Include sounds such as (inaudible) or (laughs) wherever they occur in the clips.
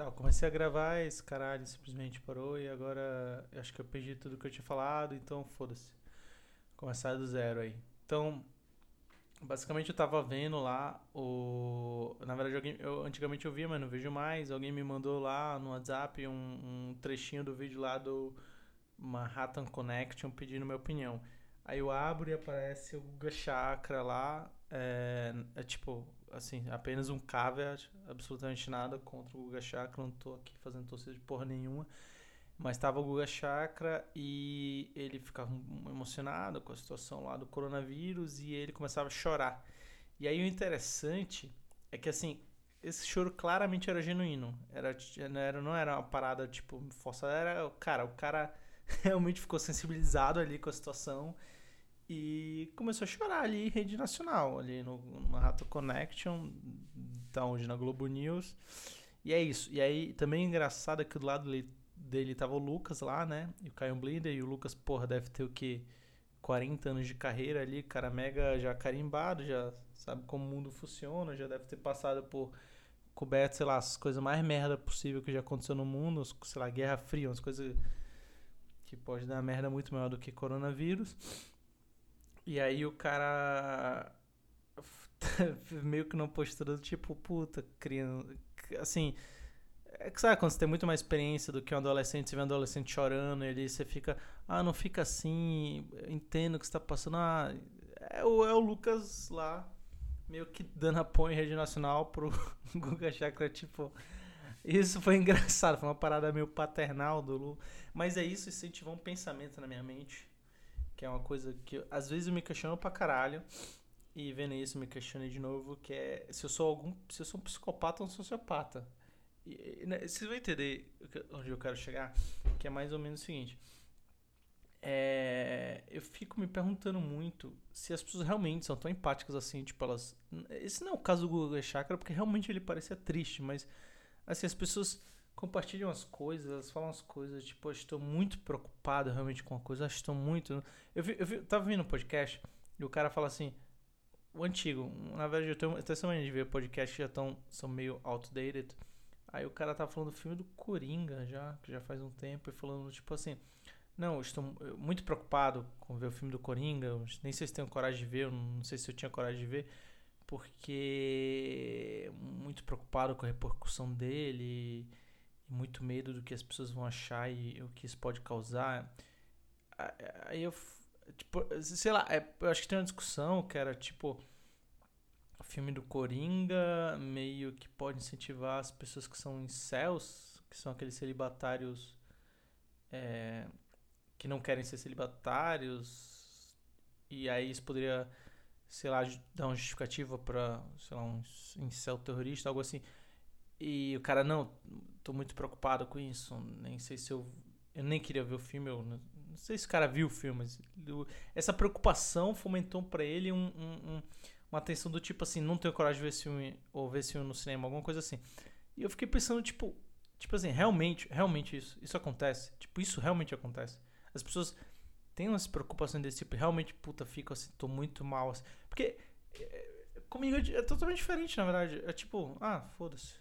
Tá, eu comecei a gravar esse caralho simplesmente parou e agora acho que eu perdi tudo que eu tinha falado, então foda-se. Começar do zero aí. Então, basicamente eu tava vendo lá o. Na verdade, alguém... eu antigamente eu via, mas não vejo mais. Alguém me mandou lá no WhatsApp um, um trechinho do vídeo lá do Manhattan Connection pedindo minha opinião. Aí eu abro e aparece o Chakra lá. É, é tipo, assim, apenas um caveat, absolutamente nada contra o Guga Chakra. Não tô aqui fazendo torcida de porra nenhuma. Mas tava o Guga Chakra e ele ficava emocionado com a situação lá do coronavírus e ele começava a chorar. E aí o interessante é que assim, esse choro claramente era genuíno. Era, não, era, não era uma parada tipo forçada, era, cara, o cara (laughs) realmente ficou sensibilizado ali com a situação e começou a chorar ali em rede nacional, ali no, Manhattan Connection, tá hoje na Globo News. E é isso. E aí também engraçado é que do lado dele, dele tava o Lucas lá, né? E o Caio Blinder. E o Lucas, porra, deve ter o que? 40 anos de carreira ali, cara mega já carimbado, já sabe como o mundo funciona, já deve ter passado por coberto, sei lá, as coisas mais merda possível que já aconteceu no mundo, sei lá, Guerra Fria, umas coisas que pode dar merda muito maior do que coronavírus. E aí o cara (laughs) meio que não postura do tipo, puta, criança, assim, é que sabe quando você tem muito mais experiência do que um adolescente, você vê um adolescente chorando, e ali você fica, ah, não fica assim, entendo o que você tá passando. Ah, é o, é o Lucas lá, meio que dando apoio em rede nacional pro (laughs) Guga Chakra, tipo. Isso foi (laughs) engraçado, foi uma parada meio paternal do Lu. Mas é isso, incentivou um pensamento na minha mente, que é uma coisa que às vezes eu me questiono pra caralho. E vendo isso, me questionei de novo, que é se eu sou algum. Se eu sou um psicopata ou um sociopata. E, né, vocês vão entender onde eu quero chegar, que é mais ou menos o seguinte. É, eu fico me perguntando muito se as pessoas realmente são tão empáticas assim, tipo, elas. Esse não é o caso do Google Chakra, porque realmente ele parecia triste, mas assim, as pessoas compartilham as coisas, elas falam as coisas, tipo, eu estou muito preocupado realmente com a coisa, eu estou muito. Eu, vi, eu, vi, tava vendo um podcast e o cara fala assim. O antigo, na verdade eu tenho até essa mania de ver podcasts que já estão, são meio outdated. Aí o cara tá falando do filme do Coringa já, que já faz um tempo, e falando tipo assim: Não, estou muito preocupado com ver o filme do Coringa, nem sei se tenho coragem de ver, não sei se eu tinha coragem de ver, porque muito preocupado com a repercussão dele, muito medo do que as pessoas vão achar e o que isso pode causar. Aí eu, tipo, sei lá, é, eu acho que tem uma discussão que era tipo filme do Coringa meio que pode incentivar as pessoas que são incels, que são aqueles celibatários é, que não querem ser celibatários, e aí isso poderia, sei lá, dar uma justificativa para, sei lá, um incel terrorista, algo assim. E o cara, não, tô muito preocupado com isso, nem sei se eu. Eu nem queria ver o filme, eu não, não sei se o cara viu o filme, mas essa preocupação fomentou para ele um, um, um uma tensão do tipo assim, não tenho coragem de ver esse filme ou ver esse filme no cinema, alguma coisa assim. E eu fiquei pensando, tipo, tipo assim, realmente, realmente isso, isso acontece. Tipo, isso realmente acontece. As pessoas têm umas preocupações desse tipo, realmente, puta, fico assim, tô muito mal assim. Porque é, comigo é, é, totalmente diferente, na verdade. É tipo, ah, foda-se.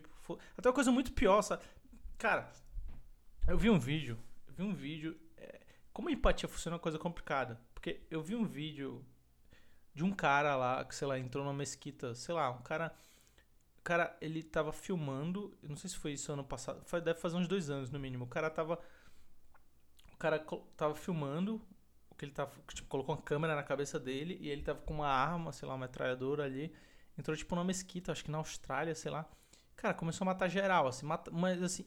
Tipo, até uma coisa muito pior, sabe? Cara, eu vi um vídeo, eu vi um vídeo. É, como a empatia funciona é uma coisa complicada. Porque eu vi um vídeo de um cara lá, que sei lá, entrou numa mesquita, sei lá, um cara. O cara, ele tava filmando, não sei se foi isso ano passado, deve fazer uns dois anos no mínimo. O cara tava. O cara tava filmando, o que ele tava. Tipo, colocou uma câmera na cabeça dele e ele tava com uma arma, sei lá, uma metralhadora ali. Entrou, tipo, numa mesquita, acho que na Austrália, sei lá. Cara, começou a matar geral, assim, mata, mas assim,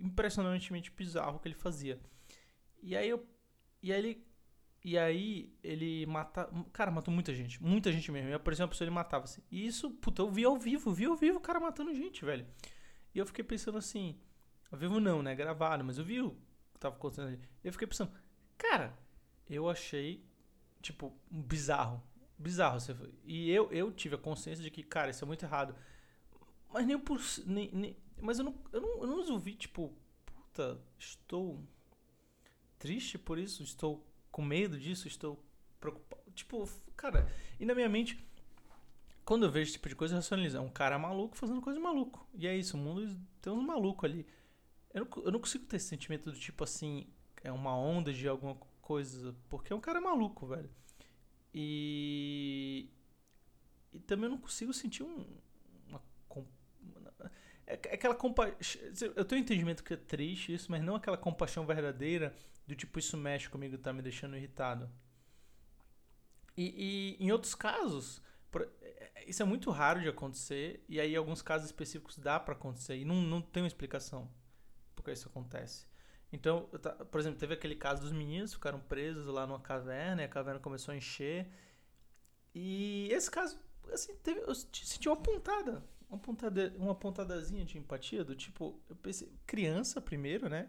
impressionantemente bizarro o que ele fazia. E aí eu. E aí ele e aí ele mata. Cara, matou muita gente. Muita gente mesmo. E apareceu uma pessoa ele matava assim. E isso, puta, eu vi ao vivo, vi ao vivo o cara matando gente, velho. E eu fiquei pensando assim. Ao vivo não, né? Gravado, mas eu vi o que tava acontecendo ali. E eu fiquei pensando, cara, eu achei, tipo, bizarro. Bizarro. E eu, eu tive a consciência de que, cara, isso é muito errado. Mas nem por. Nem, nem, mas eu não, eu, não, eu não resolvi, tipo, puta, estou triste por isso, estou com medo disso, estou preocupado. Tipo, cara, e na minha mente, quando eu vejo esse tipo de coisa, eu racionalizo. É um cara maluco fazendo coisa de maluco. E é isso, o mundo tem uns malucos ali. Eu não, eu não consigo ter esse sentimento do tipo assim, é uma onda de alguma coisa, porque é um cara maluco, velho. E. E também eu não consigo sentir um. É, aquela compaixão. Eu tenho um entendimento que é triste isso, mas não aquela compaixão verdadeira do tipo, isso mexe comigo, tá me deixando irritado. E, e em outros casos, é, isso é muito raro de acontecer, e aí em alguns casos específicos dá para acontecer, e não, não tem uma explicação porque isso acontece. Então, por exemplo, teve aquele caso dos meninos ficaram presos lá numa caverna, e a caverna começou a encher. E esse caso, assim, teve, eu senti uma pontada, uma, pontada, uma pontadazinha de empatia, do tipo, eu pensei, criança primeiro, né?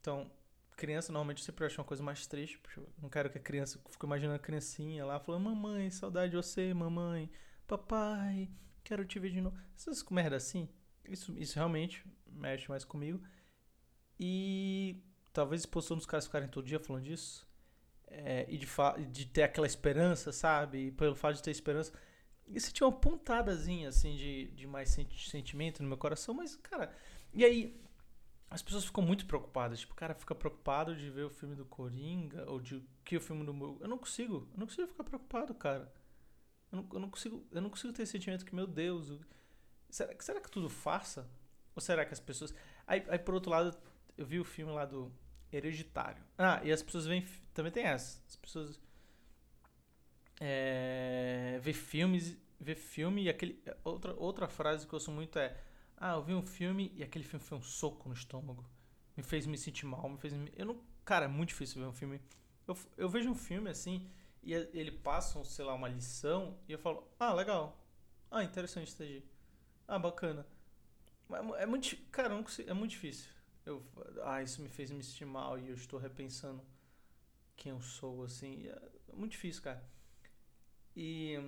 Então, criança normalmente eu sempre acho uma coisa mais triste, porque eu não quero que a criança, fique imaginando a criancinha lá falando, mamãe, saudade de você, mamãe, papai, quero te ver de novo. Essas merda assim, isso, isso realmente mexe mais comigo. E talvez expulsão dos caras ficarem todo dia falando disso. É, e de, de ter aquela esperança, sabe? E pelo fato de ter esperança. Isso tinha uma pontadazinha, assim, de, de mais sentimento no meu coração, mas, cara. E aí, as pessoas ficam muito preocupadas. Tipo, cara, fica preocupado de ver o filme do Coringa, ou de que o filme do. Eu não consigo. Eu não consigo ficar preocupado, cara. Eu não, eu não consigo. Eu não consigo ter esse sentimento que, meu Deus. Será, será que tudo farsa? Ou será que as pessoas. Aí, aí por outro lado, eu vi o filme lá do Hereditário. Ah, e as pessoas vêm. Também tem essa. As pessoas. É, vê filmes. Vê filme e aquele. Outra, outra frase que eu ouço muito é. Ah, eu vi um filme e aquele filme foi um soco no estômago. Me fez me sentir mal, me fez. Eu não. Cara, é muito difícil ver um filme. Eu, eu vejo um filme assim e ele passa, sei lá, uma lição e eu falo, ah, legal. Ah, interessante isso aí. Ah, bacana. É, é muito. Cara, não consigo, é muito difícil eu, ah, isso me fez me sentir mal e eu estou repensando quem eu sou, assim. É muito difícil, cara. E,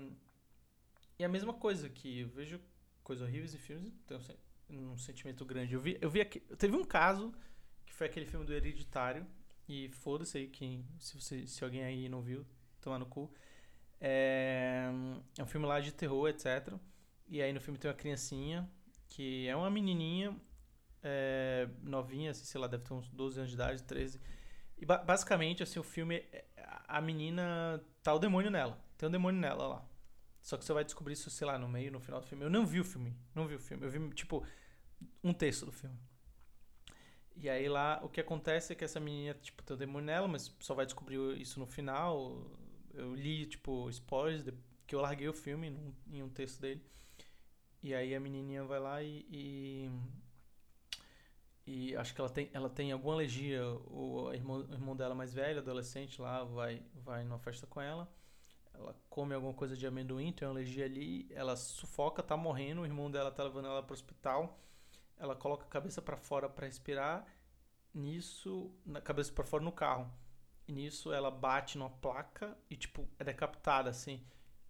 e a mesma coisa que eu vejo coisas horríveis em filmes, tenho um sentimento grande. Eu vi, eu vi aqui, teve um caso que foi aquele filme do Hereditário e foda-se aí quem, se você, se alguém aí não viu, tomar no cu. É, é um filme lá de terror, etc. E aí no filme tem uma criancinha que é uma menininha é, novinha, assim, sei lá, deve ter uns 12 anos de idade, 13. E ba basicamente, assim, o filme, é, a menina, tá o demônio nela. Tem um demônio nela lá. Só que você vai descobrir isso, sei lá, no meio, no final do filme. Eu não vi o filme, não vi o filme. Eu vi, tipo, um texto do filme. E aí lá, o que acontece é que essa menina, tipo, tem o demônio nela, mas só vai descobrir isso no final. Eu li, tipo, spoilers, que eu larguei o filme num, em um texto dele. E aí a menininha vai lá e, e e acho que ela tem, ela tem alguma alergia. O irmão, o irmão dela mais velho, adolescente, lá vai, vai numa festa com ela. Ela come alguma coisa de amendoim, tem uma alergia ali. Ela sufoca, tá morrendo. O irmão dela tá levando ela pro hospital. Ela coloca a cabeça para fora para respirar. Nisso, na cabeça para fora no carro. E nisso ela bate numa placa e, tipo, é decapitada, assim.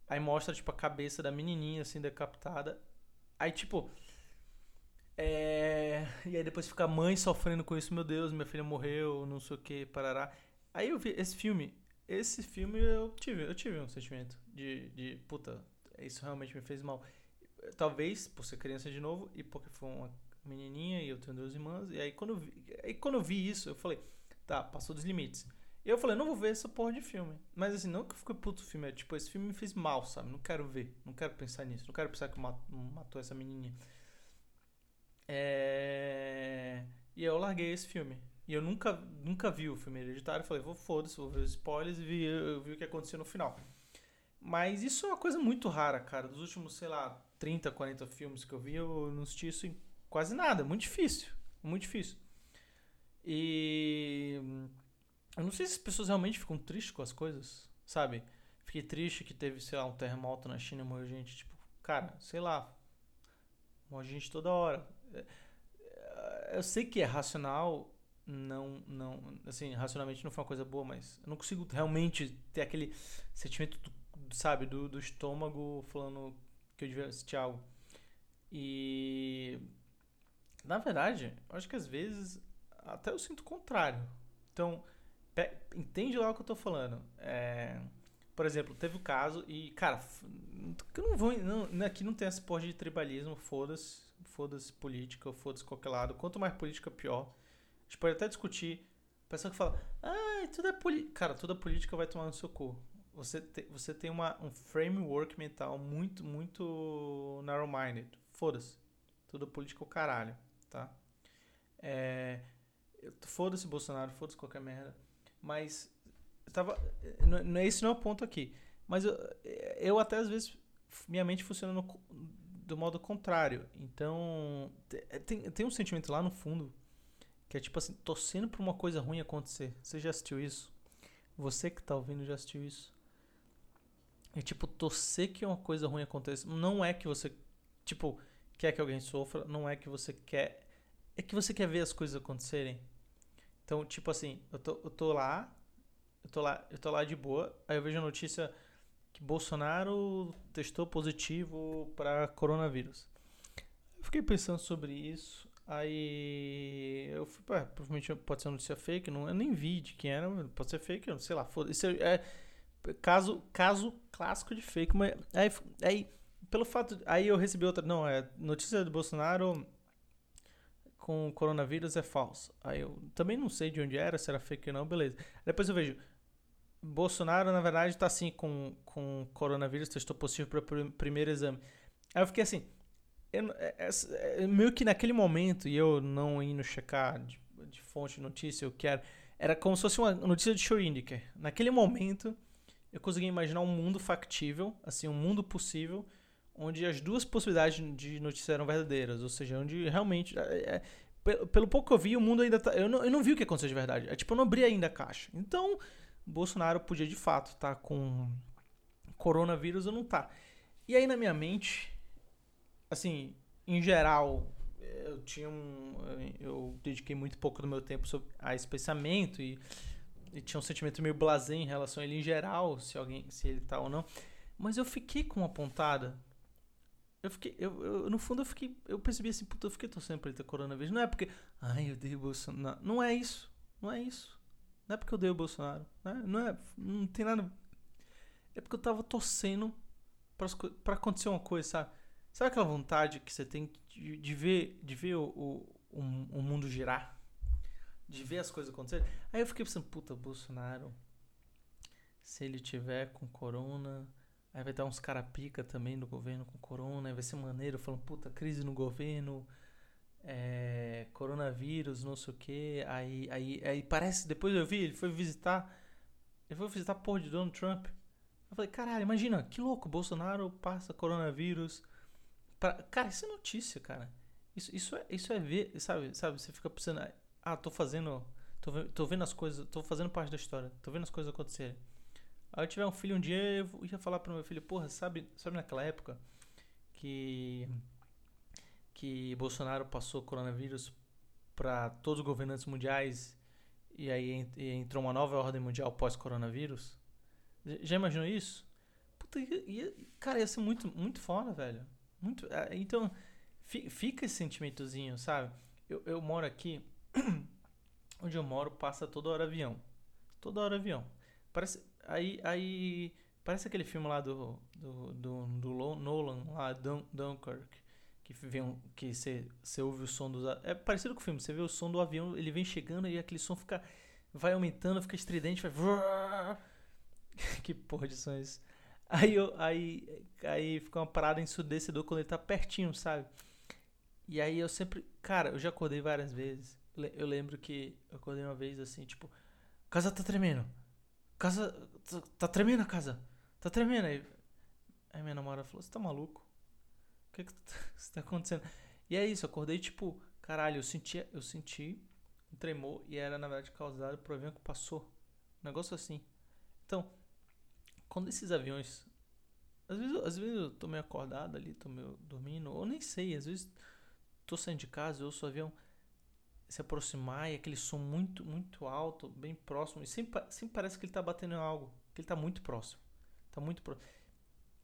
Aí mostra, tipo, a cabeça da menininha, assim, decapitada. Aí, tipo, é... E aí depois fica a mãe sofrendo com isso, meu Deus, minha filha morreu, não sei o que, parará. Aí eu vi esse filme, esse filme eu tive, eu tive um sentimento de, de puta, isso realmente me fez mal. Talvez por ser criança de novo e porque foi uma menininha e eu tenho duas irmãs. E aí quando eu vi, aí quando eu vi isso, eu falei, tá, passou dos limites. E eu falei, não vou ver essa porra de filme. Mas assim, não que eu fiquei puto o filme, é tipo, esse filme me fez mal, sabe? Não quero ver, não quero pensar nisso, não quero pensar que matou essa menininha. É... E eu larguei esse filme. E eu nunca, nunca vi o filme hereditário. Falei, vou foda-se, vou ver os spoilers e vi, eu vi o que aconteceu no final. Mas isso é uma coisa muito rara, cara. Dos últimos, sei lá, 30, 40 filmes que eu vi, eu não assisti isso em quase nada. Muito difícil. Muito difícil. E. Eu não sei se as pessoas realmente ficam tristes com as coisas, sabe? Fiquei triste que teve, sei lá, um terremoto na China e morreu gente. Tipo, cara, sei lá. Morre gente toda hora eu sei que é racional, não, não, assim, racionalmente não foi uma coisa boa, mas eu não consigo realmente ter aquele sentimento, do, sabe, do, do estômago falando que eu devia assistir algo. E, na verdade, eu acho que às vezes até eu sinto o contrário. Então, entende lá o que eu tô falando. É, por exemplo, teve o caso e, cara, eu não vou. Não, aqui não tem essa porra de tribalismo, foda-se. Foda-se política, foda-se qualquer lado. Quanto mais política, pior. A gente pode até discutir. Pessoa que fala, ah, tudo é política. Cara, toda política vai tomar no seu cu. Você, te, você tem uma, um framework mental muito, muito narrow-minded. Foda-se. Tudo política é o caralho, tá? É, foda-se Bolsonaro, foda-se qualquer merda. Mas tava. Não, esse não é o ponto aqui. Mas eu, eu até às vezes. Minha mente funciona no, do modo contrário. Então. Tem, tem um sentimento lá no fundo. Que é tipo assim, torcendo pra uma coisa ruim acontecer. Você já assistiu isso? Você que tá ouvindo já assistiu isso? É tipo, torcer que uma coisa ruim aconteça. Não é que você, tipo, quer que alguém sofra. Não é que você quer. É que você quer ver as coisas acontecerem. Então, tipo assim, eu tô, eu tô lá, eu tô lá, eu tô lá de boa, aí eu vejo a notícia que Bolsonaro testou positivo para coronavírus. Eu fiquei pensando sobre isso, aí eu fui, pá, provavelmente pode ser notícia fake, não, eu nem vi de quem era, pode ser fake, eu sei lá, foda Isso é, é caso, caso clássico de fake, mas aí, aí pelo fato, aí eu recebi outra, não, é notícia do Bolsonaro com coronavírus é falso. Aí eu também não sei de onde era, se era fake ou não, beleza. Depois eu vejo, Bolsonaro, na verdade, está assim com, com coronavírus, testou positivo para o primeiro exame. Aí eu fiquei assim, eu, é, é, é, meio que naquele momento, e eu não indo checar de, de fonte de notícia, eu quero. Era como se fosse uma notícia de Schrödinger. Naquele momento, eu consegui imaginar um mundo factível, assim, um mundo possível, onde as duas possibilidades de notícia eram verdadeiras, ou seja, onde realmente. É, é, pelo, pelo pouco que eu vi, o mundo ainda tá. Eu não, eu não vi o que aconteceu de verdade. É tipo, eu não abri ainda a caixa. Então Bolsonaro podia de fato estar tá com coronavírus ou não tá. E aí na minha mente, assim, em geral, eu tinha um. Eu dediquei muito pouco do meu tempo a esse pensamento e, e tinha um sentimento meio blasé em relação a ele em geral, se alguém, se ele tá ou não. Mas eu fiquei com uma pontada. Eu fiquei, eu, eu, no fundo eu fiquei, eu percebi assim, puta, eu fiquei torcendo pra ele ter coronavírus. Não é porque, ai, eu dei o Bolsonaro. Não, não é isso. Não é isso. Não é porque eu dei o Bolsonaro. Né? Não, é, não tem nada. É porque eu tava torcendo pra, pra acontecer uma coisa, sabe? Sabe aquela vontade que você tem de, de ver, de ver o, o, o, o mundo girar? De ver as coisas acontecerem? Aí eu fiquei pensando, puta, Bolsonaro. Se ele tiver com corona. Aí vai dar uns cara pica também no governo com corona. Aí vai ser maneiro falando, puta, crise no governo é, coronavírus, não sei o que. Aí, aí, aí parece, depois eu vi, ele foi visitar. Ele foi visitar a porra de Donald Trump. Eu falei, caralho, imagina, que louco, Bolsonaro passa coronavírus. Pra... Cara, isso é notícia, cara. Isso, isso, é, isso é ver, sabe, sabe? Você fica pensando, ah, tô fazendo. Tô, tô vendo as coisas, tô fazendo parte da história, tô vendo as coisas acontecerem. Aí eu tiver um filho um dia, eu ia falar pro meu filho, porra, sabe, sabe naquela época que que Bolsonaro passou coronavírus para todos os governantes mundiais e aí entrou uma nova ordem mundial pós-coronavírus? Já imaginou isso? Puta, ia, cara, ia ser muito, muito foda, velho. Muito, é, então, fica esse sentimentozinho, sabe? Eu, eu moro aqui, (clears throat) onde eu moro passa toda hora avião. Toda hora avião. Parece, aí, aí, parece aquele filme lá do, do, do, do Nolan, lá, Dun, Dunkirk que vem que você ouve o som dos é parecido com o filme você vê o som do avião ele vem chegando e aquele som fica vai aumentando fica estridente vai (laughs) que porra de som é esse (laughs) aí eu, aí aí fica uma parada ensurdecedor quando ele tá pertinho sabe e aí eu sempre cara eu já acordei várias vezes eu lembro que eu acordei uma vez assim tipo casa tá tremendo casa tá, tá tremendo a casa tá tremendo aí aí minha namorada falou você tá maluco o que que está (laughs) acontecendo? E é isso, eu acordei tipo, caralho, eu senti, eu senti um tremor e era na verdade causado por um que passou. Um negócio assim. Então, quando esses aviões. Às vezes, às vezes eu tô meio acordado ali, tô meio dormindo, ou nem sei, às vezes tô saindo de casa, eu ouço o avião se aproximar e aquele som muito, muito alto, bem próximo, e sempre, sempre parece que ele tá batendo em algo, que ele tá muito próximo. Tá muito próximo.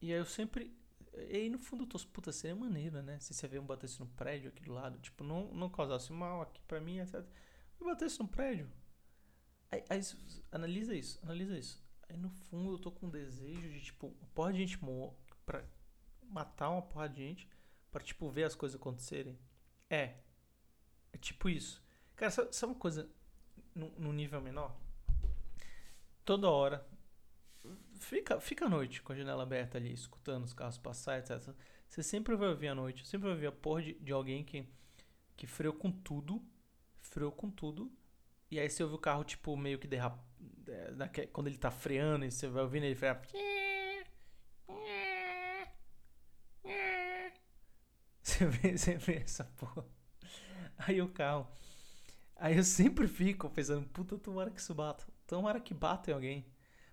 E aí eu sempre e aí no fundo eu tô, puta, seria maneiro, né? Se esse avião batesse no prédio aqui do lado, tipo, não, não causasse mal aqui pra mim, etc. Mas batesse no prédio. Aí, aí, analisa isso, analisa isso. Aí no fundo eu tô com um desejo de, tipo, uma porra de gente. Pra matar uma porra de gente. Pra, tipo, ver as coisas acontecerem. É. É tipo isso. Cara, sabe, uma coisa no, nível menor? Toda hora. Fica, fica à noite com a janela aberta ali, escutando os carros passar, etc. Você sempre vai ouvir à noite. Sempre vai ouvir a porra de, de alguém que, que freou com tudo. Freou com tudo. E aí você ouve o carro, tipo, meio que derrapar quando ele tá freando e você vai ouvindo ele frear. Você vê, você vê essa porra. Aí o carro. Aí eu sempre fico pensando, puta, tomara que isso bata. Tomara que bata em alguém.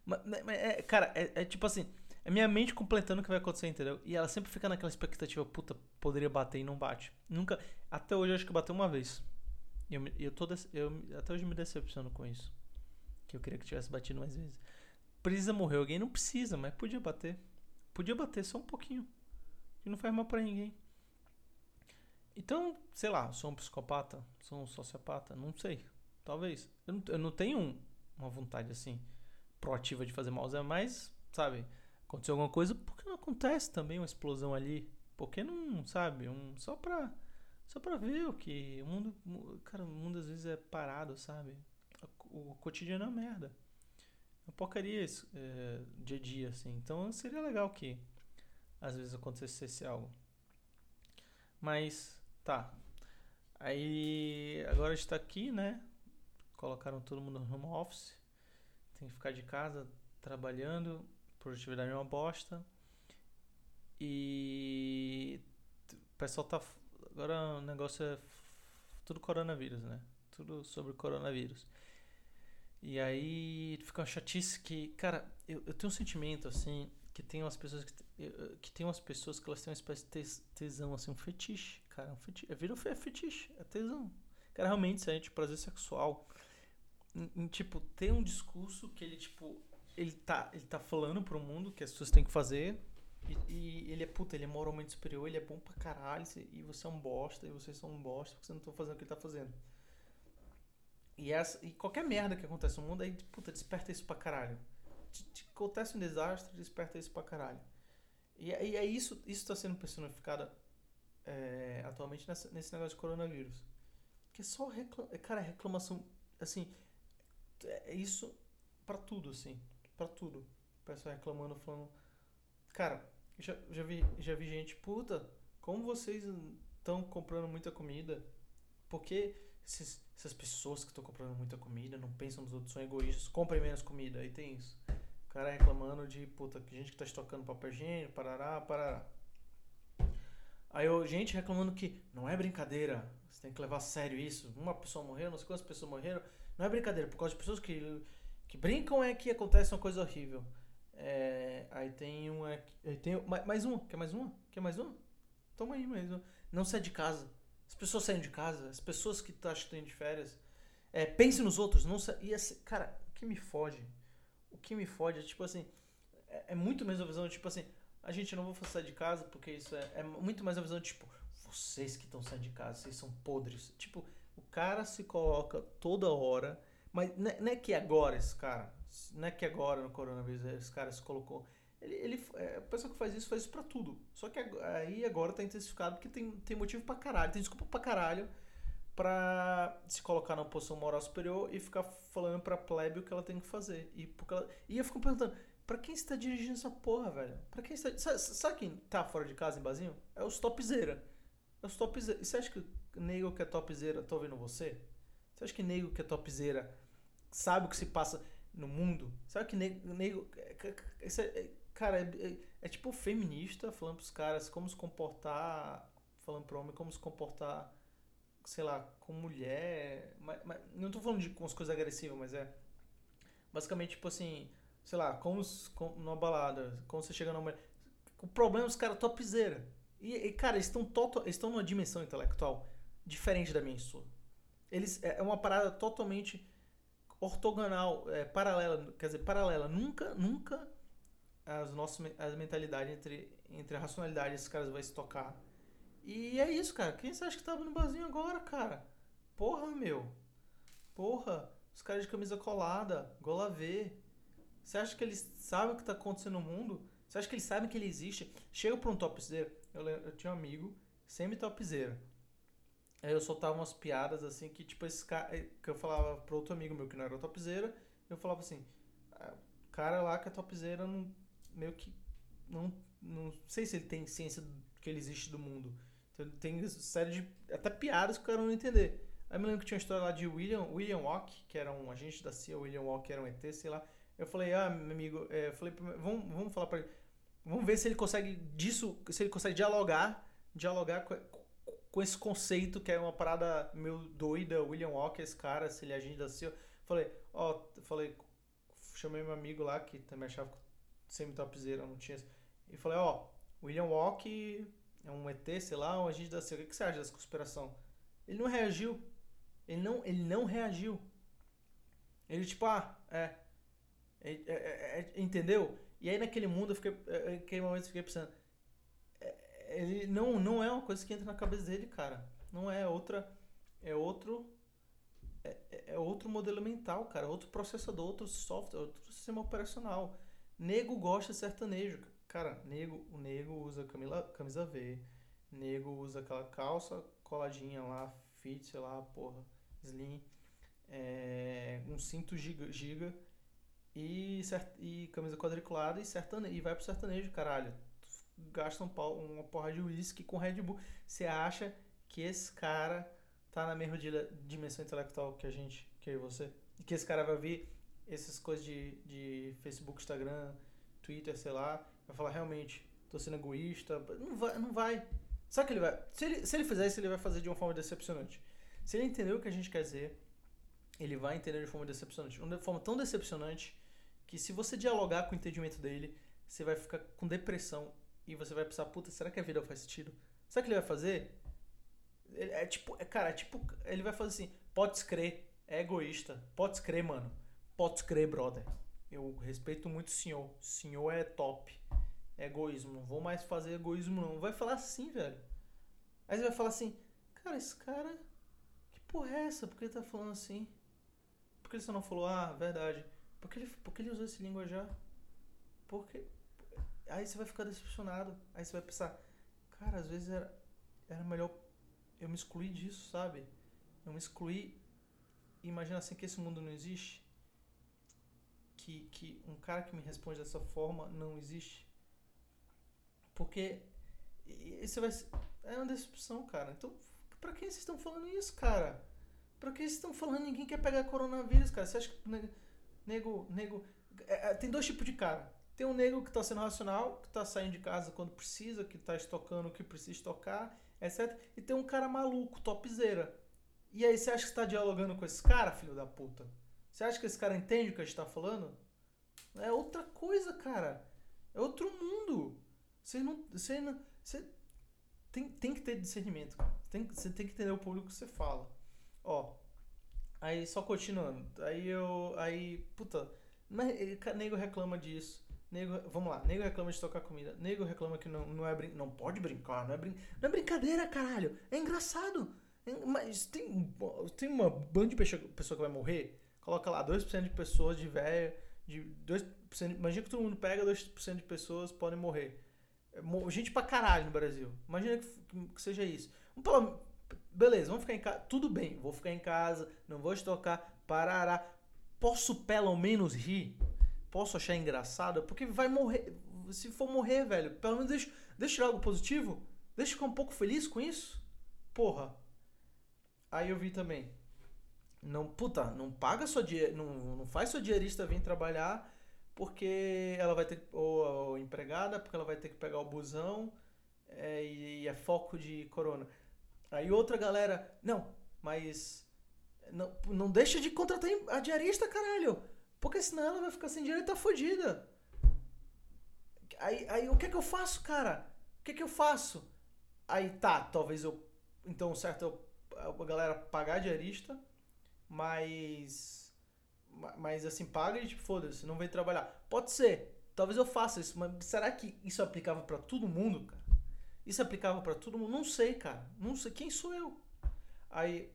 Mas, mas é, cara, é, é, tipo assim, é minha mente completando o que vai acontecer, entendeu? E ela sempre fica naquela expectativa, puta, poderia bater e não bate. Nunca. Até hoje eu acho que bateu uma vez. E eu, eu, tô, eu até hoje me decepciono com isso. Que eu queria que tivesse batido mais vezes. Precisa morrer alguém? Não precisa, mas podia bater. Podia bater só um pouquinho. Que não faz mal para ninguém. Então, sei lá, sou um psicopata? Sou um sociopata? Não sei. Talvez. Eu não, eu não tenho uma vontade assim proativa de fazer mal, mas, sabe, aconteceu alguma coisa, por que não acontece também uma explosão ali? Por que não, sabe, um só pra só pra ver o que o mundo, cara, o mundo às vezes é parado, sabe? O cotidiano é uma merda. É uma porcaria isso, é, dia a dia, assim. Então seria legal que às vezes acontecesse algo. Mas, tá. Aí, agora está aqui, né? Colocaram todo mundo no home office. Tem que ficar de casa trabalhando. Produtividade é uma bosta. E o pessoal tá. Agora o negócio é tudo coronavírus, né? Tudo sobre coronavírus. E aí fica uma chatice que, cara, eu, eu tenho um sentimento assim que tem umas pessoas que, que tem umas pessoas que elas têm uma espécie de tesão, assim, um fetiche, cara, um fetiche, é vira é fetiche, é tesão. Cara, realmente sente prazer sexual. Em, em, tipo, tem um discurso que ele, tipo, ele tá, ele tá falando pro mundo que as pessoas têm que fazer. E, e, ele é puta, ele é moralmente superior, ele é bom pra caralho, e você é um bosta, e vocês são um bosta porque você não estão fazendo o que ele tá fazendo. E, essa, e qualquer merda que acontece no mundo, aí, puta, desperta isso pra caralho. Te, te, acontece um desastre, desperta isso pra caralho. E, e é isso, isso tá sendo personificado é, atualmente nessa, nesse negócio de coronavírus. Que é só reclama, é, cara, reclamação, assim, é isso para tudo, assim, para tudo. O pessoal reclamando, falando, cara, já, já, vi, já vi gente, puta, como vocês estão comprando muita comida? Porque esses, essas pessoas que estão comprando muita comida não pensam nos outros, são egoístas, comprem menos comida. Aí tem isso. O cara reclamando de, puta, gente que tá estocando papel higiênico, parará, parará. Aí eu, gente reclamando que não é brincadeira, você tem que levar a sério isso. Uma pessoa morreu, não sei quantas pessoas morreram. Não é brincadeira, por causa de pessoas que, que brincam é que acontece uma coisa horrível. É, aí tem um. Aí tem mais uma. Quer mais uma? Quer mais uma? Toma aí mais uma. Não sai de casa. As pessoas saem de casa, as pessoas que tu acha que estão de férias. É, pense nos outros. Não sa... e assim, cara, o que me fode? O que me fode é tipo assim. É, é muito mais a visão, tipo assim. A gente não vai sair de casa porque isso é, é muito mais a visão, tipo, vocês que estão saindo de casa, vocês são podres. Tipo, o cara se coloca toda hora. Mas não é que agora esse cara. Não é que agora no coronavírus esse cara se colocou ele, ele, é, a pessoa que faz isso faz isso pra tudo. Só que aí agora tá intensificado porque tem, tem motivo pra caralho, tem desculpa pra caralho pra se colocar na posição moral superior e ficar falando pra plebe o que ela tem que fazer. E, porque ela, e eu fico perguntando, pra quem está dirigindo essa porra, velho? Pra quem está. Sabe, sabe quem tá fora de casa em basinho? É os topzera. É os. E você acha que o nego que é topzera tá ouvindo você? Você acha que nego que é topzera sabe o que se passa no mundo? Sabe que nego. nego isso é, Cara, é, é, é, tipo feminista falando pros caras como se comportar, falando pro homem como se comportar, sei lá, com mulher. Mas, mas não tô falando de com as coisas agressivas, mas é. Basicamente, tipo assim, sei lá, como, como numa balada, como você chega numa mulher. O problema é os caras topzera. E, e, cara, eles estão eles estão numa dimensão intelectual diferente da minha e sua. Eles, é, é uma parada totalmente ortogonal, é, paralela, quer dizer, paralela. Nunca, nunca as nossas as mentalidades entre, entre a racionalidade esses caras vão se tocar. E é isso, cara. Quem você acha que tava no barzinho agora, cara? Porra, meu. Porra. Os caras de camisa colada, gola V. Você acha que eles sabem o que tá acontecendo no mundo? Você acha que eles sabem que ele existe? Chega pra um topzera. Eu, eu tinha um amigo, semi-topzera. Aí eu soltava umas piadas assim que, tipo, esse cara. Que eu falava pra outro amigo meu que não era topzera. Eu falava assim: "Ah, cara lá que é topzera não, meio que. Não, não sei se ele tem ciência que ele existe do mundo. Então tem série de. Até piadas que o cara não entender. Aí me lembro que tinha uma história lá de William, William Walk, que era um agente da CIA, William Walk era um ET, sei lá. Eu falei, ah, meu amigo, é, eu falei, vamos, vamos falar pra ele. Vamos ver se ele consegue disso, se ele consegue dialogar, dialogar com, com esse conceito que é uma parada meio doida, William Walker, esse cara, se ele é agente da CIA. Falei, ó, falei, chamei meu amigo lá, que também achava que semi-topzera, não tinha. E falei, ó, William Walker é um ET, sei lá, um agente da CIA. O que você acha dessa conspiração? Ele não reagiu. Ele não, ele não reagiu. Ele tipo, ah, é. É- é- é- é- entendeu? E aí naquele mundo eu fiquei. é, Naquele momento eu fiquei pensando. é, Ele não, não é uma coisa que entra na cabeça dele, cara. Não é outra. É outro. É, é- é outro modelo mental, cara. Outro processador, outro software, outro sistema operacional. Nego gosta de sertanejo. Cara, nego, o nego usa camila, camisa V. Nego usa aquela calça coladinha lá, fit, sei lá, porra, slim. É, um cinto giga, giga e, e camisa quadriculada e, sertane, e vai pro sertanejo, caralho. Gasta um pau- uma porra de uísque com Red Bull. Você acha que esse cara tá na mesma di- dimensão intelectual que a gente, que eu e você? E que esse cara vai ver essas coisas de, de Facebook, Instagram, Twitter, sei lá, vai falar realmente, tô sendo egoísta. Não vai, não vai. O que ele vai? Se ele, se ele fizer isso, ele vai fazer de uma forma decepcionante. Se ele entender o que a gente quer dizer, ele vai entender de forma decepcionante. Uma forma tão decepcionante que se você dialogar com o entendimento dele, você vai ficar com depressão e você vai pensar, puta, será que a vida faz sentido? Sabe o que ele vai fazer? Ele- É tipo, é, cara, é tipo, ele vai fazer assim, pode crer, é egoísta, pode crer, mano, pode crer, brother. Eu respeito muito o senhor, o senhor é top, é egoísmo, não vou mais fazer egoísmo não. Vai falar assim, velho. Aí você vai falar assim, cara, esse cara, que porra é essa? Por que ele tá falando assim? Por que ele só não falou, ah, verdade? Por que ele, por que ele usou esse linguajar? Porque. Aí você vai ficar decepcionado. Aí você vai pensar, cara, às vezes era, era melhor eu me excluir disso, sabe? Eu me excluir. Imagina assim que esse mundo não existe. Que, que um cara que me responde dessa forma não existe. Porque. Você vai. É uma decepção, cara. Então, pra quem vocês estão falando isso, cara? Pra que vocês estão falando? Ninguém quer pegar coronavírus, cara. Você acha que. ne- Nego. nego é, é, tem dois tipos de cara. Tem um nego que tá sendo racional, que tá saindo de casa quando precisa, que tá estocando o que precisa estocar, etc. E tem um cara maluco, topzera. E aí, você acha que você tá dialogando com esse cara, filho da puta? Você acha que esse cara entende o que a gente tá falando? É outra coisa, cara. É outro mundo. Você não. Você não. Você tem, tem que ter discernimento, cara. Tem, você tem que entender o público que você fala. Ó. Aí, só continuando. Aí eu. Aí. Puta. Mas, eh, nego reclama disso. Nego, vamos lá, nego reclama de tocar comida. Nego reclama que não, não é brin não pode brincar, não é, brin não é brincadeira, caralho. É engraçado. É- mas tem, tem uma banda de pessoa que vai morrer, coloca lá 2% de pessoas de velho, de 2%, imagina que todo mundo pega 2% de pessoas podem morrer. É, Gente pra caralho no Brasil. Imagina que, que seja isso. Pelo- beleza, vamos ficar em casa. Tudo bem, vou ficar em casa, não vou estocar, parará. Posso pelo menos rir? Posso achar engraçado? Porque vai morrer. Se for morrer, velho, pelo menos deixa, deixa tirar algo positivo. Deixa eu ficar um pouco feliz com isso. Porra. Aí eu vi também. Não, puta, não paga sua die- não, não faz sua diarista vir trabalhar porque ela vai ter ou, ou empregada, porque ela vai ter que pegar o busão é, e é foco de corona. Aí outra galera, não, mas não, não deixa de contratar a diarista, caralho. Porque senão ela vai ficar sem dinheiro e tá fodida. Aí, aí o que é que eu faço, cara? O que é que eu faço? Aí tá, talvez eu. Então, certo, eu, a galera pagar a diarista, mas. ma- Mas assim, paga e tipo, foda-se, não vem trabalhar. Pode ser, talvez eu faça isso, mas será que isso aplicava pra todo mundo, cara? Isso aplicava pra todo mundo? Não sei, cara. Não sei. Quem sou eu? Aí.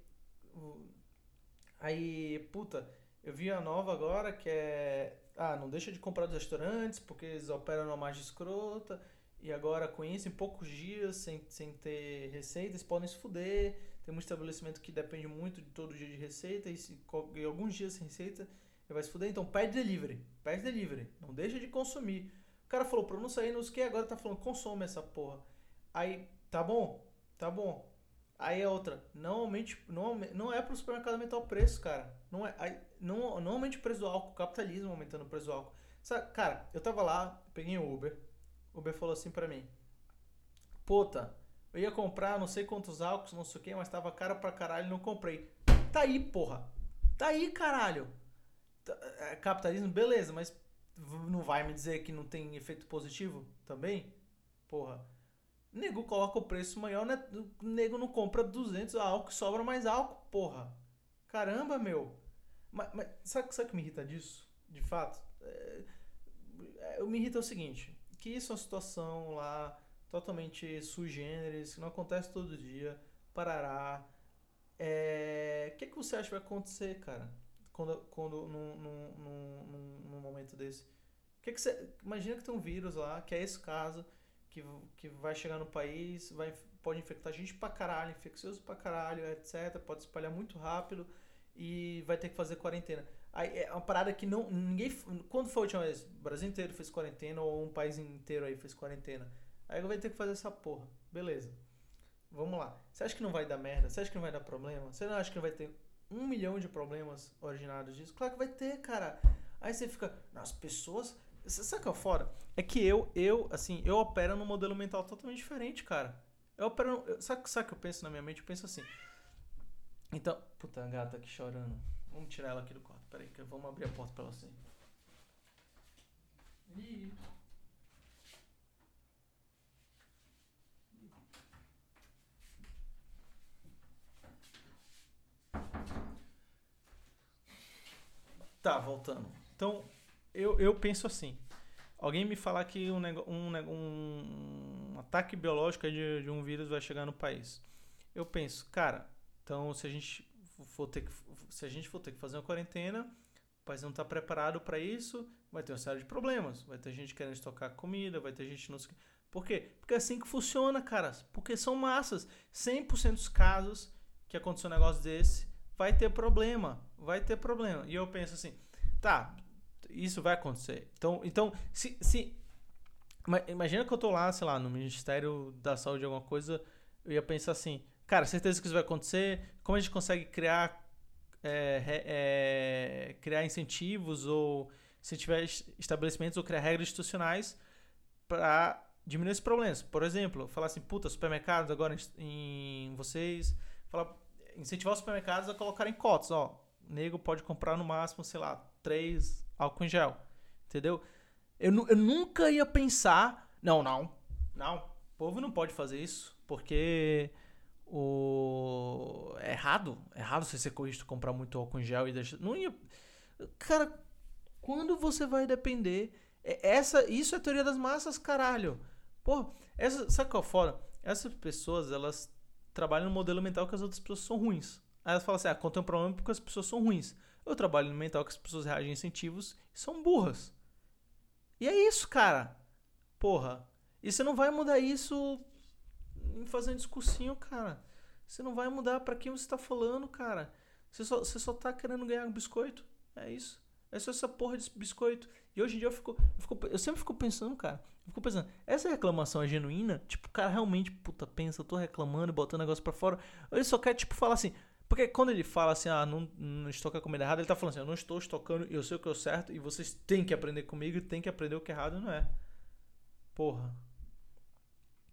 Aí, puta, eu vi a nova agora que é ah, não deixa de comprar dos restaurantes porque eles operam numa margem escrota e agora com isso, em poucos dias, sem, sem ter receita, eles podem se fuder. Tem um estabelecimento que depende muito de todo dia de receita e se, em alguns dias sem receita, ele vai se fuder. Então pede delivery, pede delivery, não deixa de consumir. O cara falou pra não sair nos que agora tá falando consome essa porra. Aí, tá bom, tá bom. Aí a outra, normalmente não, não é pro supermercado aumentar o preço, cara. Não é, aí, não, normalmente o preço do álcool, capitalismo aumentando o preço do álcool. Sabe, cara, eu tava lá, peguei o Uber, o Uber falou assim pra mim: Puta, eu ia comprar não sei quantos álcools, não sei o que, mas tava caro pra caralho não comprei. Tá aí, porra. Tá aí, caralho. Tá, é, capitalismo, beleza, mas não vai me dizer que não tem efeito positivo também? Porra. Nego coloca o preço maior, né? nego não compra 200 álcool, sobra mais álcool, porra. Caramba, meu. Mas, mas sabe, sabe o que me irrita disso? De fato? É, é eu me irrita o seguinte que isso é uma situação lá totalmente sui generis, que não acontece todo dia, parará. É... O que, que você acha que vai acontecer, cara, quando, quando num, momento desse? Que que você... Imagina que tem um vírus lá, que é esse caso, que, que vai chegar no país, vai, pode infectar gente pra caralho, infeccioso pra caralho, etc. Pode espalhar muito rápido e vai ter que fazer quarentena. Aí, é uma parada que não. Ninguém. Quando foi a última vez? O Brasil inteiro fez quarentena ou um país inteiro aí fez quarentena. Aí vai ter que fazer essa porra. Beleza. Vamos lá. Você acha que não vai dar merda? Você acha que não vai dar problema? Você não acha que vai ter um milhão de problemas originados disso? Claro que vai ter, cara. Aí você fica. As pessoas. Que é fora? É que eu, eu, assim, eu opero num modelo mental totalmente diferente, cara. Eu opero. Eu, sabe, sabe o que eu penso na minha mente? Eu penso assim. Então. Puta, a gata aqui chorando. Vamos tirar ela aqui do quarto. Peraí, que vamos abrir a porta pra você. Ih. Tá, voltando. Então, eu, eu penso assim. Alguém me falar que um, um, um, um ataque biológico de, de um vírus vai chegar no país. Eu penso, cara, então se a gente for ter que, se a gente for ter que fazer uma quarentena, o país não está preparado para isso, vai ter uma série de problemas. Vai ter gente querendo estocar comida, vai ter gente não Por quê? Porque é assim que funciona, cara. Porque são massas. 100% dos casos que aconteceu um negócio desse, vai ter problema. Vai ter problema. E eu penso assim, tá, isso vai acontecer. Então, então se, se imagina que eu tô lá, sei lá, no Ministério da Saúde alguma coisa, eu ia pensar assim, Cara, certeza que isso vai acontecer. Como a gente consegue criar, é, é, criar incentivos ou se tiver estabelecimentos ou criar regras institucionais para diminuir esses problemas. Por exemplo, falar assim, puta, supermercados agora em, vocês, falar, incentivar os supermercados a colocarem cotas, ó, nego pode comprar no máximo, sei lá, três álcool em gel, entendeu? Eu, eu nunca ia pensar, não, não, não, o povo não pode fazer isso, porque o é errado, é errado você ser corrigido comprar muito álcool em gel e deixar, não ia, cara, quando você vai depender? É, essa, isso é teoria das massas, caralho. Pô, essa, sabe qual é fora? Essas pessoas, elas trabalham no modelo mental que as outras pessoas são ruins. Aí elas falam assim: ah, tem um problema é porque as pessoas são ruins. Eu trabalho no mental que as pessoas reagem a incentivos e são burras. E é isso, cara. Porra. E você não vai mudar isso fazer um discursinho, cara. Você não vai mudar para quem você tá falando, cara. Você só, você só tá querendo ganhar um biscoito. É isso. É só essa porra de biscoito. E hoje em dia eu fico, eu, fico, eu sempre fico pensando, cara. Eu fico pensando, essa reclamação é genuína? Tipo, o cara realmente, puta, pensa, eu tô reclamando, botando negócio pra fora. Ele só quer, tipo, falar assim. Porque quando ele fala assim, ah, não, não estoca comida errada, ele tá falando assim, eu não estou estocando, eu sei o que é certo, e vocês têm que aprender comigo e têm que aprender o que é errado não é. Porra.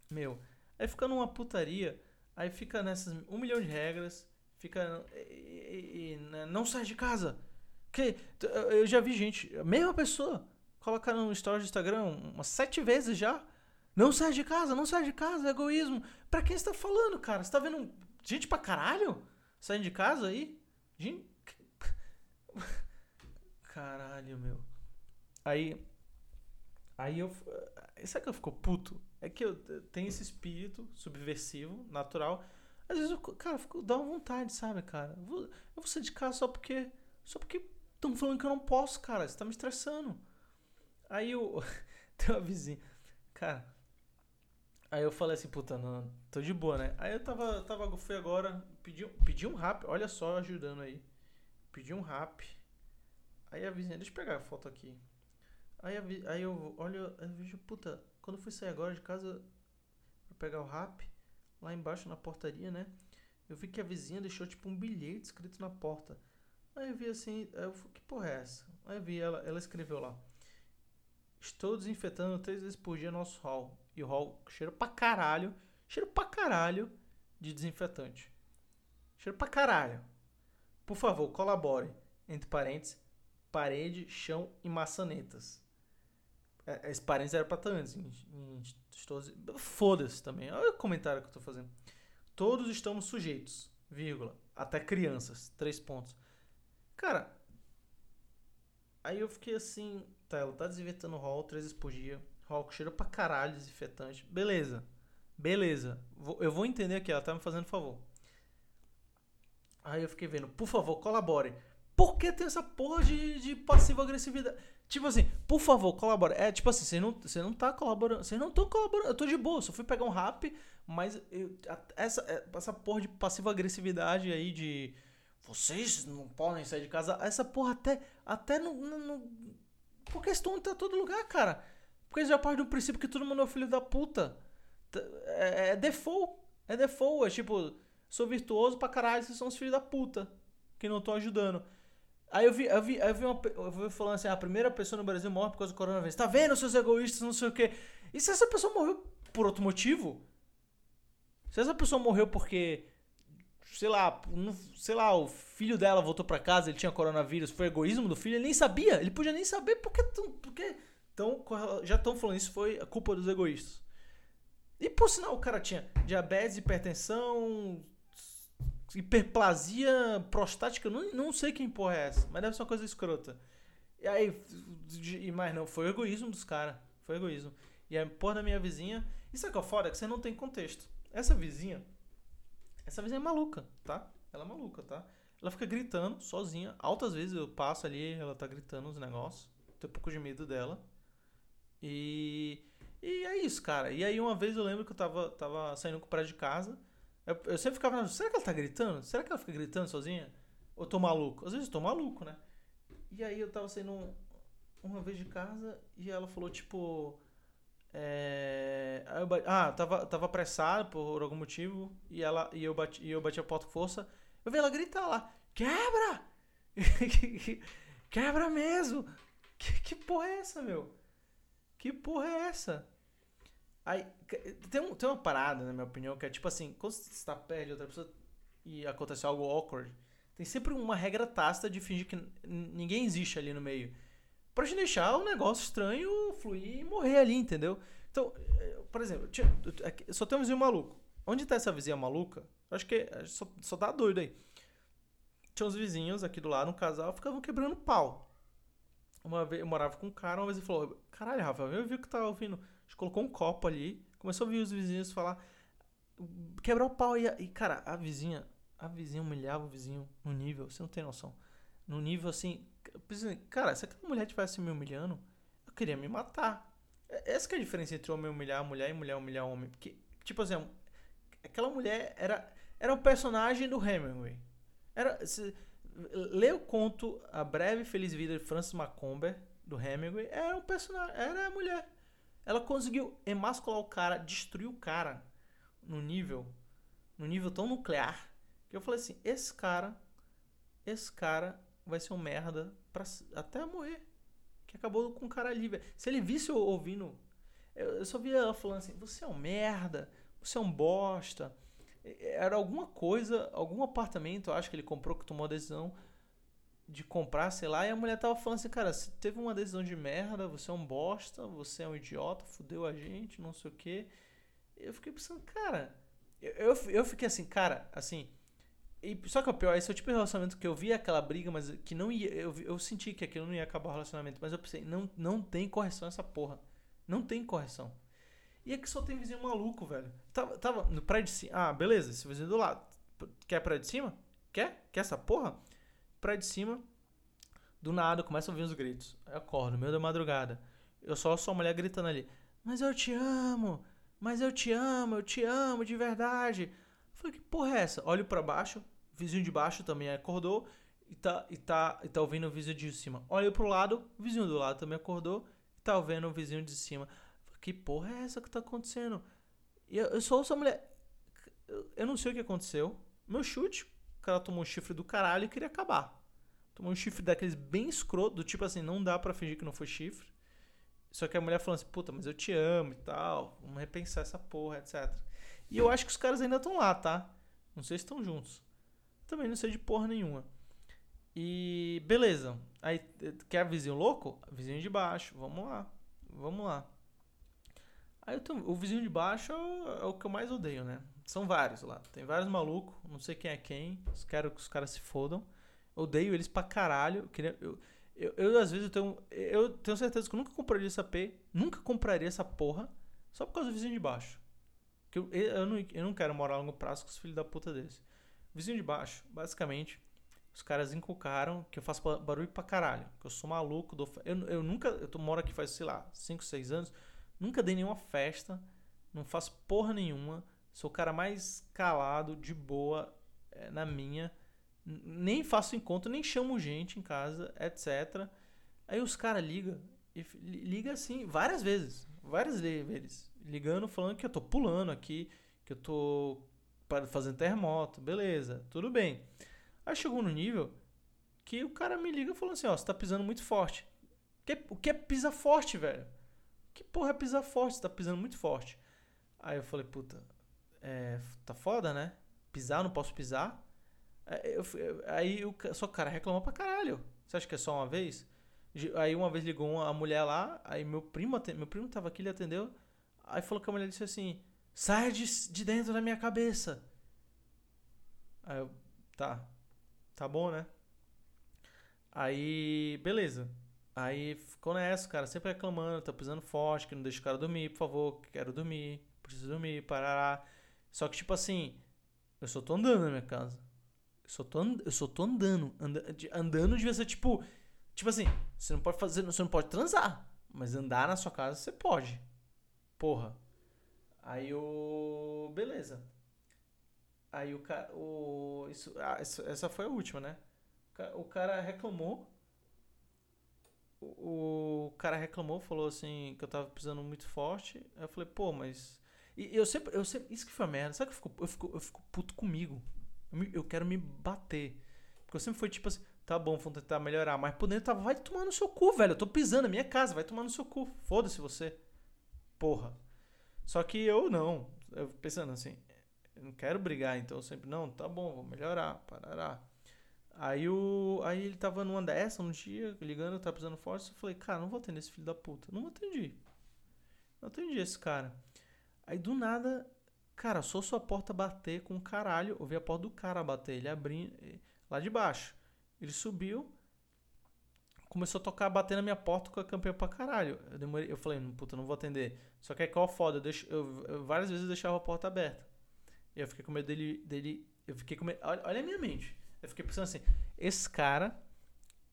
Meu. Aí fica numa putaria. Aí fica nessas um milhão de regras. Fica. E, e, e, né, não sai de casa. Que eu já vi gente, a mesma pessoa, colocar no story do Instagram umas sete vezes já. Não sai de casa, não sai de casa, é egoísmo. Pra quem você tá falando, cara? Você tá vendo gente pra caralho saindo de casa aí? Gente. (laughs) Caralho, meu. Aí. Aí eu. Sabe que eu fico puto? É que eu tenho esse espírito subversivo, natural. Às vezes, eu, cara, eu fico, dá uma vontade, sabe, cara? Eu vou, eu vou sair de casa só porque. Só porque. Estão falando que eu não posso, cara. Você tá me estressando. Aí eu. (laughs) Tem uma vizinha. Cara. Aí eu falei assim, puta, não, tô de boa, né? Aí eu tava. tava fui agora. Pedi, pedi um rap. Olha só, ajudando aí. Pedi um rap. Aí a vizinha. Deixa eu pegar a foto aqui. Aí, a, aí eu olho. Eu vejo, puta, quando eu fui sair agora de casa. Pra pegar o rap. Lá embaixo na portaria, né? Eu vi que a vizinha deixou tipo um bilhete escrito na porta. Aí eu vi assim, eu falei, que porra é essa? Aí eu vi ela, ela escreveu lá. Estou desinfetando três vezes por dia nosso hall. E o hall cheira pra caralho. Cheira pra caralho de desinfetante. Cheira pra caralho. Por favor, colabore. Entre parênteses, parede, chão e maçanetas. É, esse parênteses era pra estar antes. Foda-se também. Olha o comentário que eu tô fazendo. Todos estamos sujeitos, vírgula. Até crianças. Três pontos. Cara, aí eu fiquei assim, tá, ela tá desinfetando o hall três vezes por dia. Hall que cheira pra caralho desinfetante. Beleza. Beleza. Eu vou entender aqui, ela tá me fazendo favor. Aí eu fiquei vendo, por favor, colabore. Por que tem essa porra de, de passiva-agressividade? Tipo assim, por favor, colabore. É, tipo assim, você não, você não tá colaborando. Vocês não estão colaborando. Eu tô de boa, só fui pegar um rap, mas eu, essa, é, essa porra de passiva-agressividade aí de. Vocês não podem sair de casa. Essa porra até. Até no. no, no porque estão em todo lugar, cara. Porque já parte do princípio que todo mundo é filho da puta. É, é default. É default. É tipo, sou virtuoso pra caralho, vocês são os filhos da puta. Que não estão ajudando. Aí eu vi, eu vi, eu vi, uma, eu vi falando assim: a primeira pessoa no Brasil morre por causa do coronavírus. Tá vendo, seus egoístas, não sei o quê. E se essa pessoa morreu por outro motivo? Se essa pessoa morreu porque, sei lá, sei lá, o filho dela voltou para casa, ele tinha coronavírus, foi egoísmo do filho, ele nem sabia, ele podia nem saber porque, porque então, já estão falando isso foi a culpa dos egoístas. E por sinal, o cara tinha diabetes, hipertensão, hiperplasia prostática, não, não sei quem porra é essa, mas deve ser uma coisa escrota. E aí, e mais não, foi o egoísmo dos caras, foi egoísmo. E a porra da minha vizinha, isso é que é foda, que você não tem contexto. Essa vizinha, essa vizinha é maluca, tá? Ela é maluca, tá? Ela fica gritando sozinha. Altas vezes eu passo ali, ela tá gritando os negócios. Tenho um pouco de medo dela. E. E é isso, cara. E aí uma vez eu lembro que eu tava, tava saindo com o prédio de casa. Eu, eu sempre ficava, será que ela tá gritando? Será que ela fica gritando sozinha? Ou eu tô maluco? Às vezes eu tô maluco, né? E aí eu tava saindo uma vez de casa e ela falou, tipo. É, ah, tava, tava apressado por algum motivo e, ela, e, eu bati, e eu bati a porta com força. Eu vi ela gritar lá: Quebra! (laughs) Quebra mesmo! Que, que porra é essa, meu? Que porra é essa? Aí, tem, um, tem uma parada, na minha opinião, que é tipo assim: quando você está perto de outra pessoa e acontece algo awkward, tem sempre uma regra tácita de fingir que ninguém existe ali no meio pra gente deixar o negócio estranho fluir e morrer ali, entendeu? Então, eh, por exemplo, só tem um vizinho maluco. Onde tá essa vizinha maluca? Acho que eh, só, só dá doido aí. Tinha uns vizinhos aqui do lado, um casal, ficavam quebrando pau. Uma vez eu morava com um cara, uma vez ele falou: Caralho, Rafael, eu vi que tava ouvindo. A gente colocou um copo ali, começou a ouvir os vizinhos falar, quebrar o pau. E, e cara, a vizinha, a vizinha humilhava o vizinho no nível, você não tem noção. No nível assim, Cara, se aquela mulher tivesse me humilhando, eu queria me matar. É, essa é a diferença entre homem humilhar a mulher e mulher humilhar o homem. Porque, tipo assim, aquela mulher era, era um personagem do Hemingway. Era, se, lê o conto A Breve Feliz Vida de Francis Macomber, do Hemingway, era um personagem, era a mulher. Ela conseguiu emascular o cara, destruir o cara no nível, no nível tão nuclear, que eu falei assim, esse cara, esse cara vai ser um merda pra, até morrer. Que acabou com o cara ali, velho. Se ele visse eu ouvindo. Eu, eu só via ela falando assim: você é um merda, você é um bosta. Era alguma coisa, algum apartamento, eu acho que ele comprou, que tomou a decisão de comprar, sei lá, e a mulher tava falando assim, cara, você teve uma decisão de merda, você é um bosta, você é um idiota, fudeu a gente, não sei o quê. Eu fiquei pensando, cara, eu, eu, eu fiquei assim, cara, assim, e, só que o pior, esse é o tipo de relacionamento que eu vi aquela briga, mas que não ia. Eu, eu senti que aquilo não ia acabar o relacionamento. Mas eu pensei, não, não tem correção essa porra. Não tem correção. E aqui só tem vizinho maluco, velho. Tava, tava no prédio de cima. Ah, beleza, esse vizinho do lado. Quer prédio de cima? Quer? Quer essa porra? Prédio de cima. Do nada, começa a ouvir os gritos. Eu acordo, meio da madrugada. Eu só sou a mulher gritando ali. Mas eu te amo! Mas eu te amo, eu te amo de verdade. Falei, que porra é essa? Olho para baixo, vizinho de baixo também acordou e tá, e tá, e tá ouvindo o vizinho de cima. Olho pro lado, o vizinho do lado também acordou e tá ouvindo o vizinho de cima. Falei, que porra é essa que tá acontecendo? E eu, eu só ouço a mulher. Eu não sei o que aconteceu. Meu chute, o cara tomou um chifre do caralho e queria acabar. Tomou um chifre daqueles bem escroto, do tipo assim, não dá para fingir que não foi chifre. Só que a mulher falando assim, puta, mas eu te amo e tal. Vamos repensar essa porra, etc. E eu acho que os caras ainda estão lá, tá? Não sei se estão juntos. Também não sei de porra nenhuma. E beleza. Aí quer vizinho louco? Vizinho de baixo. Vamos lá. Vamos lá. Aí tô, o vizinho de baixo é o que eu mais odeio, né? São vários lá. Tem vários malucos. Não sei quem é quem. Quero que os caras se fodam. Odeio eles pra caralho. Eu, eu, eu, eu, às vezes, eu tenho, eu tenho certeza que eu nunca compraria essa P, nunca compraria essa porra, só por causa do vizinho de baixo. Que eu, eu, não, eu não quero morar a longo prazo com os filhos da puta desse. Vizinho de baixo, basicamente, os caras inculcaram que eu faço barulho pra caralho. Que eu sou maluco. Dou, eu, eu nunca. Eu tô, moro aqui faz, sei lá, 5, 6 anos. Nunca dei nenhuma festa. Não faço porra nenhuma. Sou o cara mais calado, de boa, é, na minha nem faço encontro, nem chamo gente em casa, etc. Aí os caras ligam, liga assim, várias vezes, várias vezes, ligando, falando que eu tô pulando aqui, que eu tô fazendo terremoto, beleza, tudo bem. Aí chegou no nível que o cara me liga falando assim, ó, você tá pisando muito forte. O que é pisar forte, velho? Que porra é pisar forte? Você tá pisando muito forte. Aí eu falei, puta, é, tá foda, né? Pisar, não posso pisar. É, aí o só cara reclamou pra caralho. Você acha que é só uma vez? Aí uma vez ligou uma mulher lá, aí meu primo, meu primo tava aqui, ele atendeu. Aí falou que a mulher disse assim: sai de, de dentro da minha cabeça. Aí eu, tá, tá bom, né? Aí, beleza. Aí ficou nessa, cara, sempre reclamando, tá pisando forte, que não deixa o cara dormir, por favor, quero dormir, preciso dormir, parará. Só que, tipo assim, eu só tô andando na minha casa. Eu só tô, eu só tô andando. Anda, andando devia ser tipo. Tipo assim, você não pode fazer. Você não pode transar. Mas andar na sua casa você pode. Porra. Aí o. Beleza. Aí o cara. O, isso, ah, essa foi a última, né? O cara reclamou. O, cara reclamou, falou assim que eu tava pisando muito forte. Aí eu falei, pô, mas. E eu sempre, eu sempre. Isso que foi merda. Sabe que eu fico, eu fico, eu fico puto comigo? Eu quero me bater. Porque eu sempre fui tipo assim, tá bom, vamos tentar melhorar. Mas por dentro tava, vai tomar no seu cu, velho. Eu tô pisando na minha casa, vai tomar no seu cu. Foda-se você. Porra. Só que eu não. Eu pensando assim, eu não quero brigar, então eu sempre, não, tá bom, vou melhorar, parará. Aí, o, aí ele tava numa dessa um dia, ligando, tava pisando forte. Eu falei, cara, não vou atender esse filho da puta. Não atendi. Não atendi esse cara. Aí do nada Cara, só sua porta bater com o caralho. Ouvi a porta do cara bater. Ele abriu lá de baixo. Ele subiu. Começou a tocar, bater na minha porta com a campanha pra caralho. Eu, demorei, eu falei, puta, não vou atender. Só que aí qual foda? Eu deixo, eu, eu, várias vezes eu deixava a porta aberta. E eu fiquei com medo dele. dele eu fiquei com medo. Olha, olha a minha mente. Eu fiquei pensando assim: esse cara,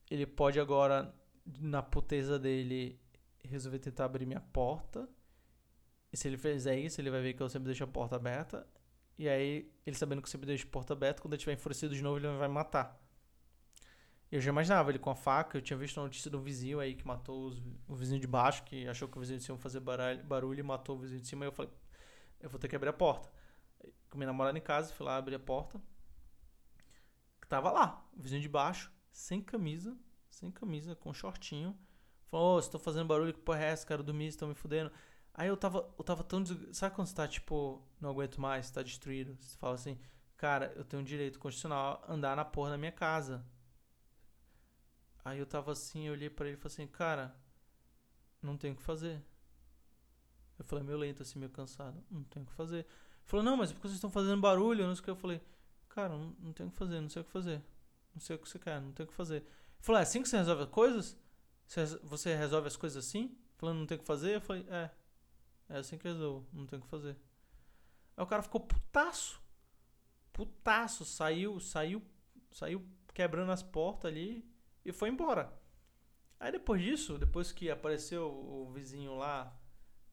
ele pode agora, na puteza dele, resolver tentar abrir minha porta e se ele fizer isso, ele vai ver que eu sempre deixo a porta aberta. E aí, ele sabendo que eu sempre deixo a porta aberta, quando ele estiver enfurecido de novo, ele vai me matar. Eu já imaginava ele com a faca. Eu tinha visto a notícia do vizinho aí que matou os, o vizinho de baixo, que achou que o vizinho de cima fazer barulho, barulho e matou o vizinho de cima. E eu falei, eu vou ter que abrir a porta. Com minha namorada em casa, fui lá abrir a porta. Tava lá, o vizinho de baixo, sem camisa, sem camisa, com shortinho. Falou, ô, oh, você tá fazendo barulho, que porra é essa, cara? Dormir, estão me fudendo. Aí eu tava, eu tava tão. Des... Sabe quando você tá tipo, não aguento mais, tá destruído? Você fala assim, cara, eu tenho um direito constitucional a andar na porra da minha casa. Aí eu tava assim, eu olhei para ele e falei assim, cara, não tem o que fazer. Eu falei, meio lento assim, meio cansado. Não tem o que fazer. Ele falou, não, mas porque vocês estão fazendo barulho, não sei o que. Eu falei, cara, não, não tem o que fazer, não sei o que fazer. Não sei o que você quer, não tem o que fazer. Ele falou, é assim que você resolve as coisas? Você resolve as coisas assim? Falando, não tem o que fazer? Eu falei, é. É assim que resolvo, não tem o que fazer. Aí o cara ficou putaço. Putaço, saiu, saiu, saiu quebrando as portas ali e foi embora. Aí depois disso, depois que apareceu o vizinho lá,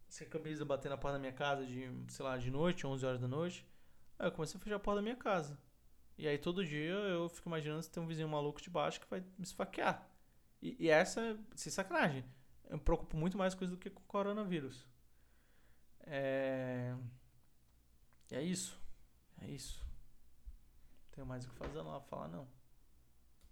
sem camisa, batendo na porta da minha casa de, sei lá, de noite, 11 horas da noite, aí eu comecei a fechar a porta da minha casa. E aí todo dia eu fico imaginando se tem um vizinho maluco de baixo que vai me esfaquear. E, e essa, sem sacanagem, eu me preocupo muito mais com isso do que com o coronavírus. É... é isso. É isso. Não tenho mais o que fazer lá, falar não.